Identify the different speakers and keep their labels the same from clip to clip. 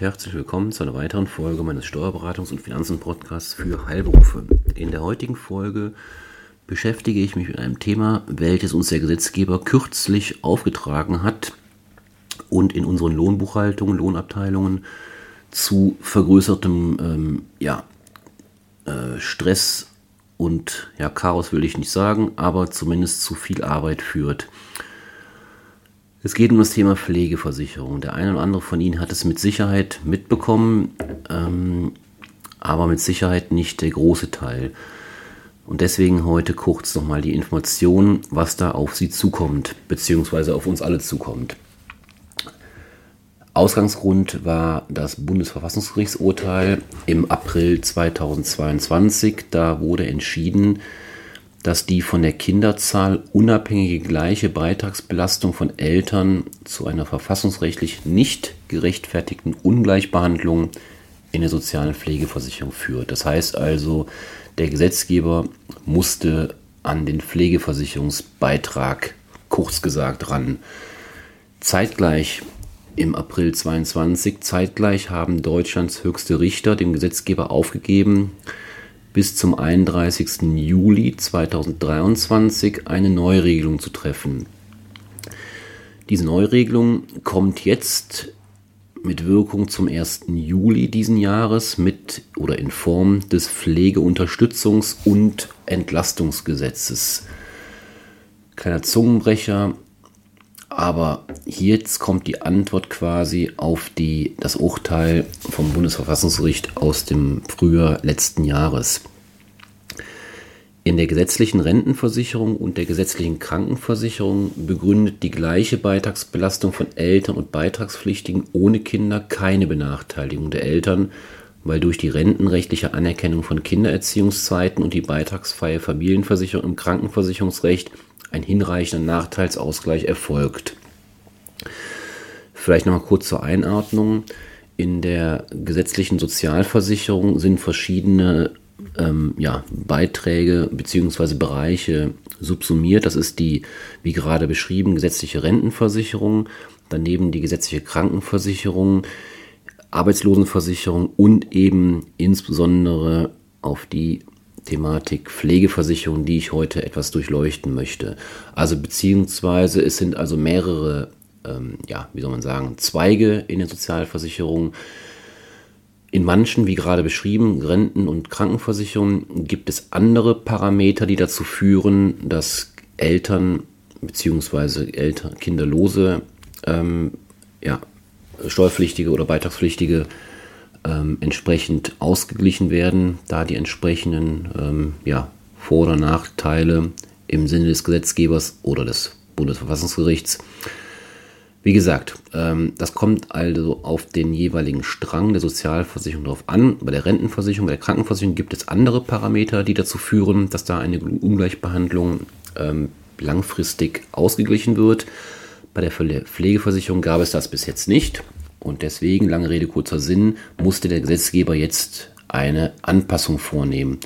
Speaker 1: Herzlich willkommen zu einer weiteren Folge meines Steuerberatungs- und Finanzen-Podcasts für Heilberufe. In der heutigen Folge beschäftige ich mich mit einem Thema, welches uns der Gesetzgeber kürzlich aufgetragen hat und in unseren Lohnbuchhaltungen, Lohnabteilungen zu vergrößertem ähm, ja, äh, Stress und ja, Chaos will ich nicht sagen, aber zumindest zu viel Arbeit führt. Es geht um das Thema Pflegeversicherung. Der eine oder andere von Ihnen hat es mit Sicherheit mitbekommen, ähm, aber mit Sicherheit nicht der große Teil. Und deswegen heute kurz nochmal die Information, was da auf Sie zukommt, beziehungsweise auf uns alle zukommt. Ausgangsgrund war das Bundesverfassungsgerichtsurteil im April 2022. Da wurde entschieden, dass die von der Kinderzahl unabhängige gleiche Beitragsbelastung von Eltern zu einer verfassungsrechtlich nicht gerechtfertigten Ungleichbehandlung in der sozialen Pflegeversicherung führt. Das heißt also, der Gesetzgeber musste an den Pflegeversicherungsbeitrag kurz gesagt ran. Zeitgleich im April 22, zeitgleich haben Deutschlands höchste Richter dem Gesetzgeber aufgegeben, bis zum 31. Juli 2023 eine Neuregelung zu treffen. Diese Neuregelung kommt jetzt mit Wirkung zum 1. Juli diesen Jahres mit oder in Form des Pflegeunterstützungs- und Entlastungsgesetzes. Kleiner Zungenbrecher, aber jetzt kommt die Antwort quasi auf die, das Urteil vom Bundesverfassungsgericht aus dem Frühjahr letzten Jahres. In der gesetzlichen Rentenversicherung und der gesetzlichen Krankenversicherung begründet die gleiche Beitragsbelastung von Eltern und Beitragspflichtigen ohne Kinder keine Benachteiligung der Eltern, weil durch die rentenrechtliche Anerkennung von Kindererziehungszeiten und die beitragsfreie Familienversicherung im Krankenversicherungsrecht ein hinreichender Nachteilsausgleich erfolgt. Vielleicht nochmal kurz zur Einordnung. In der gesetzlichen Sozialversicherung sind verschiedene ähm, ja, Beiträge bzw. Bereiche subsumiert. Das ist die, wie gerade beschrieben, gesetzliche Rentenversicherung, daneben die gesetzliche Krankenversicherung, Arbeitslosenversicherung und eben insbesondere auf die Thematik Pflegeversicherung, die ich heute etwas durchleuchten möchte. Also beziehungsweise es sind also mehrere, ähm, ja, wie soll man sagen, Zweige in der Sozialversicherung. In manchen, wie gerade beschrieben, Renten- und Krankenversicherungen gibt es andere Parameter, die dazu führen, dass Eltern bzw. Eltern, kinderlose, ähm, ja, steuerpflichtige oder beitragspflichtige ähm, entsprechend ausgeglichen werden, da die entsprechenden ähm, ja, Vor- oder Nachteile im Sinne des Gesetzgebers oder des Bundesverfassungsgerichts. Wie gesagt, ähm, das kommt also auf den jeweiligen Strang der Sozialversicherung drauf an. Bei der Rentenversicherung, bei der Krankenversicherung gibt es andere Parameter, die dazu führen, dass da eine Ungleichbehandlung ähm, langfristig ausgeglichen wird. Bei der Pflegeversicherung gab es das bis jetzt nicht. Und deswegen, lange Rede, kurzer Sinn, musste der Gesetzgeber jetzt eine Anpassung vornehmen.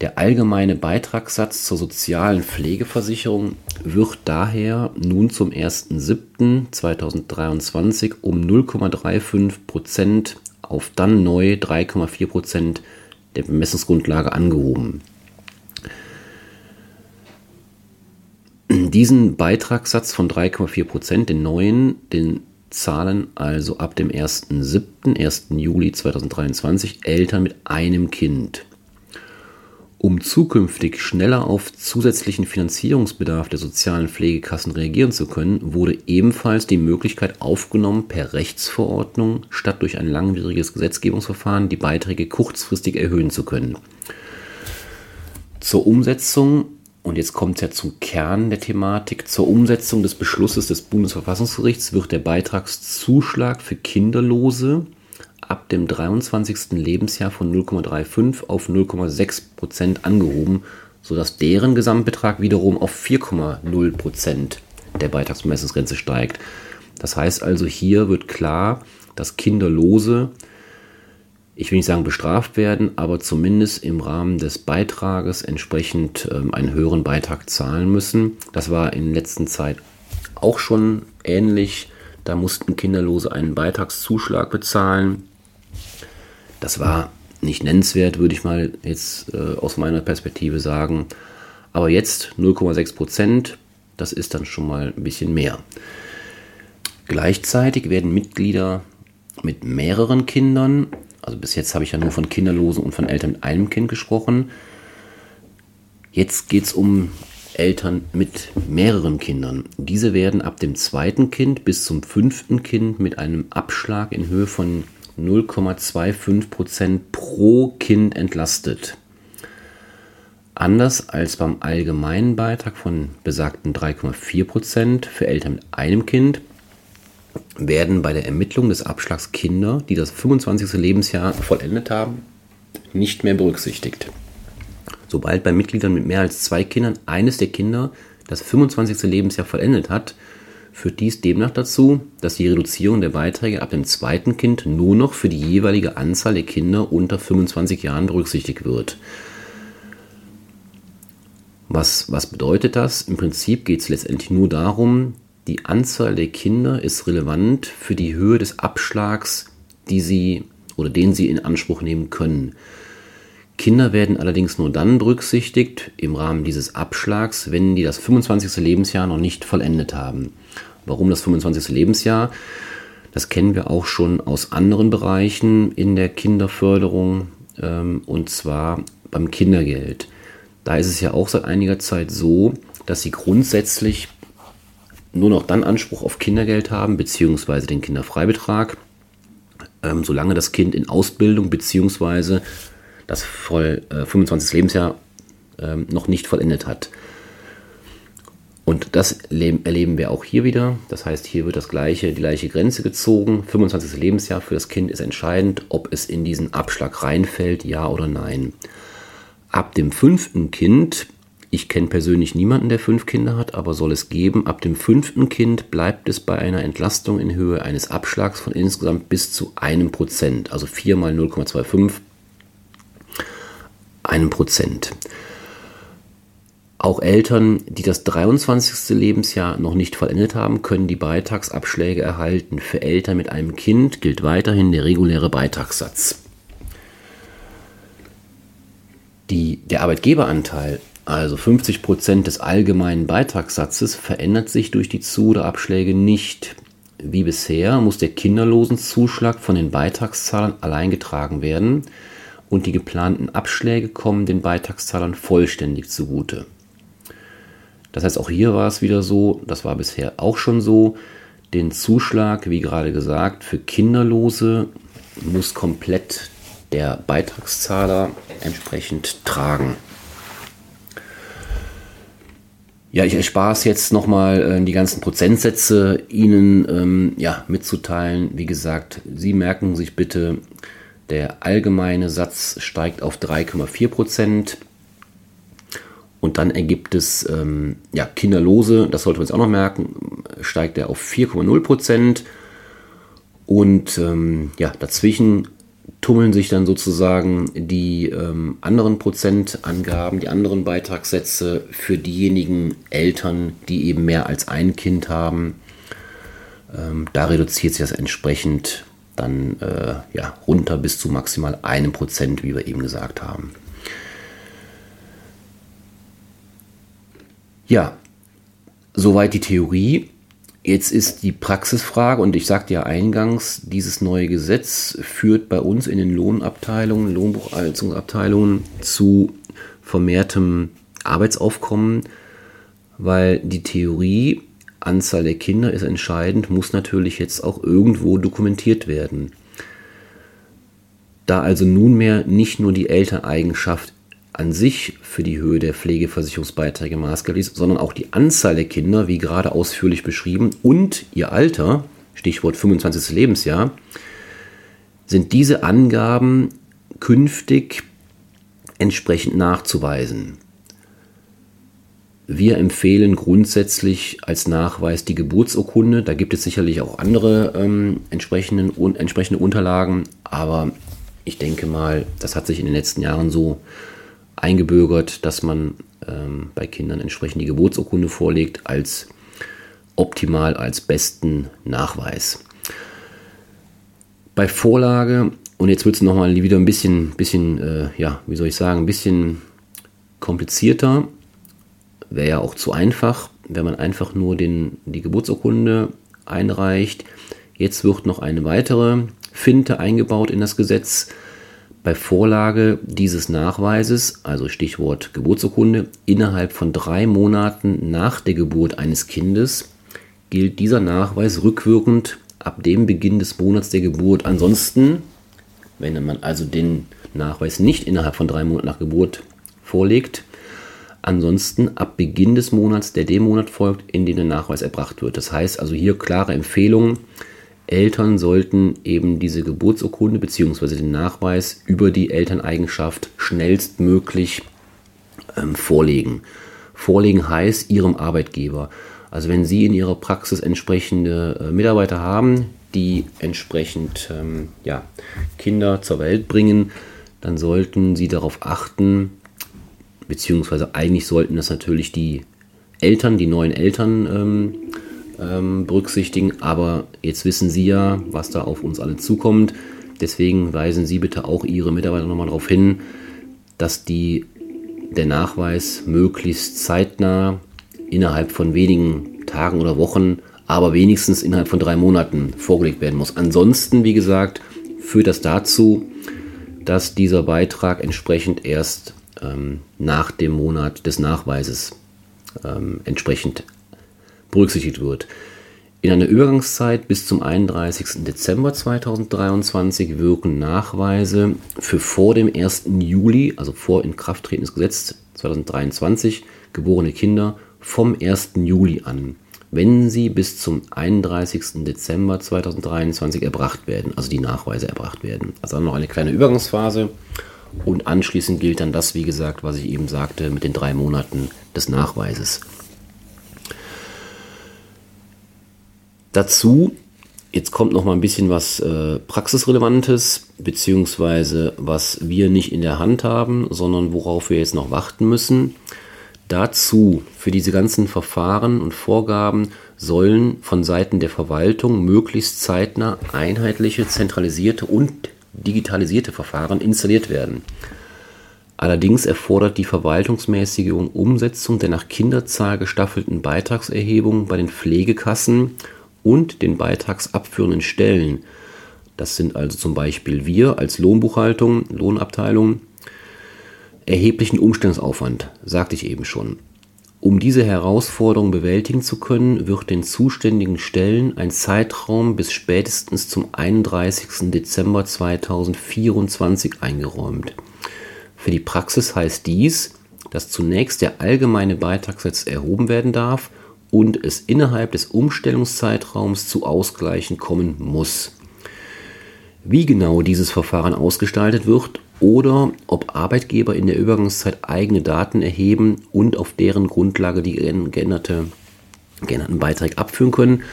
Speaker 1: Der allgemeine Beitragssatz zur sozialen Pflegeversicherung wird daher nun zum 1.7.2023 um 0,35 Prozent auf dann neu 3,4 Prozent der Bemessungsgrundlage angehoben. Diesen Beitragssatz von 3,4 Prozent, den neuen, den zahlen also ab dem 1.7., 1. Juli 2023 Eltern mit einem Kind. Um zukünftig schneller auf zusätzlichen Finanzierungsbedarf der sozialen Pflegekassen reagieren zu können, wurde ebenfalls die Möglichkeit aufgenommen, per Rechtsverordnung statt durch ein langwieriges Gesetzgebungsverfahren die Beiträge kurzfristig erhöhen zu können. Zur Umsetzung und jetzt kommt es ja zum Kern der Thematik. Zur Umsetzung des Beschlusses des Bundesverfassungsgerichts wird der Beitragszuschlag für Kinderlose ab dem 23. Lebensjahr von 0,35 auf 0,6 Prozent angehoben, sodass deren Gesamtbetrag wiederum auf 4,0 Prozent der Beitragsbemessungsgrenze steigt. Das heißt also, hier wird klar, dass Kinderlose ich will nicht sagen bestraft werden, aber zumindest im Rahmen des Beitrages entsprechend ähm, einen höheren Beitrag zahlen müssen. Das war in letzter Zeit auch schon ähnlich. Da mussten Kinderlose einen Beitragszuschlag bezahlen. Das war nicht nennenswert, würde ich mal jetzt äh, aus meiner Perspektive sagen. Aber jetzt 0,6 Prozent, das ist dann schon mal ein bisschen mehr. Gleichzeitig werden Mitglieder mit mehreren Kindern, also bis jetzt habe ich ja nur von Kinderlosen und von Eltern mit einem Kind gesprochen. Jetzt geht es um Eltern mit mehreren Kindern. Diese werden ab dem zweiten Kind bis zum fünften Kind mit einem Abschlag in Höhe von 0,25 Prozent pro Kind entlastet. Anders als beim allgemeinen Beitrag von besagten 3,4 Prozent für Eltern mit einem Kind werden bei der Ermittlung des Abschlags Kinder, die das 25. Lebensjahr vollendet haben, nicht mehr berücksichtigt. Sobald bei Mitgliedern mit mehr als zwei Kindern eines der Kinder das 25. Lebensjahr vollendet hat, führt dies demnach dazu, dass die Reduzierung der Beiträge ab dem zweiten Kind nur noch für die jeweilige Anzahl der Kinder unter 25 Jahren berücksichtigt wird. Was, was bedeutet das? Im Prinzip geht es letztendlich nur darum, die Anzahl der Kinder ist relevant für die Höhe des Abschlags, die sie oder den sie in Anspruch nehmen können. Kinder werden allerdings nur dann berücksichtigt im Rahmen dieses Abschlags, wenn die das 25. Lebensjahr noch nicht vollendet haben. Warum das 25. Lebensjahr? Das kennen wir auch schon aus anderen Bereichen in der Kinderförderung ähm, und zwar beim Kindergeld. Da ist es ja auch seit einiger Zeit so, dass sie grundsätzlich nur noch dann Anspruch auf Kindergeld haben, beziehungsweise den Kinderfreibetrag, ähm, solange das Kind in Ausbildung beziehungsweise das voll äh, 25. Lebensjahr ähm, noch nicht vollendet hat. Und das erleben wir auch hier wieder. Das heißt, hier wird das gleiche, die gleiche Grenze gezogen. 25. Lebensjahr für das Kind ist entscheidend, ob es in diesen Abschlag reinfällt, ja oder nein. Ab dem fünften Kind, ich kenne persönlich niemanden, der fünf Kinder hat, aber soll es geben, ab dem fünften Kind bleibt es bei einer Entlastung in Höhe eines Abschlags von insgesamt bis zu einem Prozent, also 4 mal 0,25 einem Prozent. Auch Eltern, die das 23. Lebensjahr noch nicht vollendet haben, können die Beitragsabschläge erhalten. Für Eltern mit einem Kind gilt weiterhin der reguläre Beitragssatz. Die, der Arbeitgeberanteil, also 50 Prozent des allgemeinen Beitragssatzes, verändert sich durch die Zu- oder Abschläge nicht. Wie bisher muss der Kinderlosenzuschlag von den Beitragszahlern allein getragen werden und die geplanten Abschläge kommen den Beitragszahlern vollständig zugute. Das heißt, auch hier war es wieder so, das war bisher auch schon so, den Zuschlag, wie gerade gesagt, für Kinderlose muss komplett der Beitragszahler entsprechend tragen. Ja, ich erspare es jetzt nochmal, äh, die ganzen Prozentsätze Ihnen ähm, ja, mitzuteilen. Wie gesagt, Sie merken sich bitte der allgemeine Satz steigt auf 3,4 Prozent. Und dann ergibt es ähm, ja, Kinderlose, das sollte man jetzt auch noch merken, steigt er auf 4,0 Prozent. Und ähm, ja, dazwischen tummeln sich dann sozusagen die ähm, anderen Prozentangaben, die anderen Beitragssätze für diejenigen Eltern, die eben mehr als ein Kind haben. Ähm, da reduziert sich das entsprechend dann äh, ja, runter bis zu maximal einem Prozent, wie wir eben gesagt haben. Ja, soweit die Theorie. Jetzt ist die Praxisfrage, und ich sagte ja eingangs, dieses neue Gesetz führt bei uns in den Lohnabteilungen, Lohnbuchhaltungsabteilungen zu vermehrtem Arbeitsaufkommen, weil die Theorie Anzahl der Kinder ist entscheidend, muss natürlich jetzt auch irgendwo dokumentiert werden. Da also nunmehr nicht nur die Elterneigenschaft an sich für die Höhe der Pflegeversicherungsbeiträge maßgeblich ist, sondern auch die Anzahl der Kinder, wie gerade ausführlich beschrieben, und ihr Alter, Stichwort 25. Lebensjahr, sind diese Angaben künftig entsprechend nachzuweisen. Wir empfehlen grundsätzlich als Nachweis die Geburtsurkunde. Da gibt es sicherlich auch andere ähm, entsprechenden, un, entsprechende Unterlagen, aber ich denke mal, das hat sich in den letzten Jahren so eingebürgert, dass man ähm, bei Kindern entsprechend die Geburtsurkunde vorlegt als optimal als besten Nachweis. Bei Vorlage, und jetzt wird es nochmal wieder ein bisschen, bisschen äh, ja, wie soll ich sagen, ein bisschen komplizierter, wäre ja auch zu einfach, wenn man einfach nur den, die Geburtsurkunde einreicht. Jetzt wird noch eine weitere Finte eingebaut in das Gesetz. Bei Vorlage dieses Nachweises, also Stichwort Geburtsurkunde, innerhalb von drei Monaten nach der Geburt eines Kindes gilt dieser Nachweis rückwirkend ab dem Beginn des Monats der Geburt. Ansonsten, wenn man also den Nachweis nicht innerhalb von drei Monaten nach Geburt vorlegt, ansonsten ab Beginn des Monats, der dem Monat folgt, in dem der Nachweis erbracht wird. Das heißt also hier klare Empfehlungen Eltern sollten eben diese Geburtsurkunde bzw. den Nachweis über die Elterneigenschaft schnellstmöglich ähm, vorlegen. Vorlegen heißt ihrem Arbeitgeber. Also wenn Sie in Ihrer Praxis entsprechende äh, Mitarbeiter haben, die entsprechend ähm, ja, Kinder zur Welt bringen, dann sollten Sie darauf achten, beziehungsweise eigentlich sollten das natürlich die Eltern, die neuen Eltern ähm, ähm, berücksichtigen. Aber jetzt wissen Sie ja, was da auf uns alle zukommt. Deswegen weisen Sie bitte auch Ihre Mitarbeiter nochmal darauf hin, dass die, der Nachweis möglichst zeitnah innerhalb von wenigen Tagen oder Wochen, aber wenigstens innerhalb von drei Monaten vorgelegt werden muss. Ansonsten, wie gesagt, führt das dazu, dass dieser Beitrag entsprechend erst ähm, nach dem Monat des Nachweises ähm, entsprechend berücksichtigt wird. In einer Übergangszeit bis zum 31. Dezember 2023 wirken Nachweise für vor dem 1. Juli, also vor Inkrafttreten des Gesetzes 2023, geborene Kinder vom 1. Juli an, wenn sie bis zum 31. Dezember 2023 erbracht werden, also die Nachweise erbracht werden. Also noch eine kleine Übergangsphase und anschließend gilt dann das, wie gesagt, was ich eben sagte, mit den drei Monaten des Nachweises. Dazu, jetzt kommt noch mal ein bisschen was äh, Praxisrelevantes, beziehungsweise was wir nicht in der Hand haben, sondern worauf wir jetzt noch warten müssen. Dazu, für diese ganzen Verfahren und Vorgaben sollen von Seiten der Verwaltung möglichst zeitnah einheitliche, zentralisierte und digitalisierte Verfahren installiert werden. Allerdings erfordert die verwaltungsmäßige Umsetzung der nach Kinderzahl gestaffelten Beitragserhebung bei den Pflegekassen und den beitragsabführenden Stellen. Das sind also zum Beispiel wir als Lohnbuchhaltung, Lohnabteilung, erheblichen Umstellungsaufwand, sagte ich eben schon. Um diese Herausforderung bewältigen zu können, wird den zuständigen Stellen ein Zeitraum bis spätestens zum 31. Dezember 2024 eingeräumt. Für die Praxis heißt dies, dass zunächst der allgemeine Beitragssatz erhoben werden darf und es innerhalb des Umstellungszeitraums zu Ausgleichen kommen muss. Wie genau dieses Verfahren ausgestaltet wird oder ob Arbeitgeber in der Übergangszeit eigene Daten erheben und auf deren Grundlage die geänderte, geänderten Beiträge abführen können,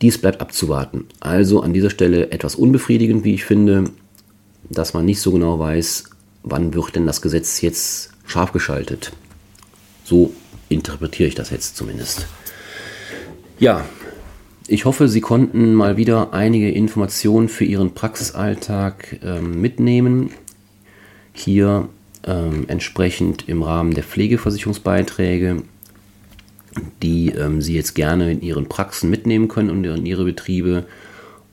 Speaker 1: dies bleibt abzuwarten. Also an dieser Stelle etwas unbefriedigend, wie ich finde, dass man nicht so genau weiß, wann wird denn das Gesetz jetzt scharf geschaltet. So interpretiere ich das jetzt zumindest. Ja, ich hoffe, Sie konnten mal wieder einige Informationen für Ihren Praxisalltag ähm, mitnehmen. Hier ähm, entsprechend im Rahmen der Pflegeversicherungsbeiträge, die ähm, Sie jetzt gerne in Ihren Praxen mitnehmen können und in Ihre Betriebe,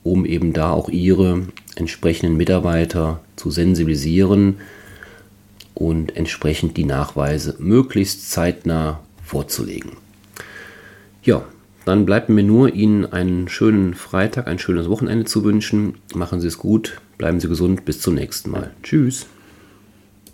Speaker 1: um eben da auch Ihre entsprechenden Mitarbeiter zu sensibilisieren und entsprechend die Nachweise möglichst zeitnah vorzulegen. Ja, dann bleibt mir nur, Ihnen einen schönen Freitag, ein schönes Wochenende zu wünschen. Machen Sie es gut, bleiben Sie gesund, bis zum nächsten Mal. Tschüss.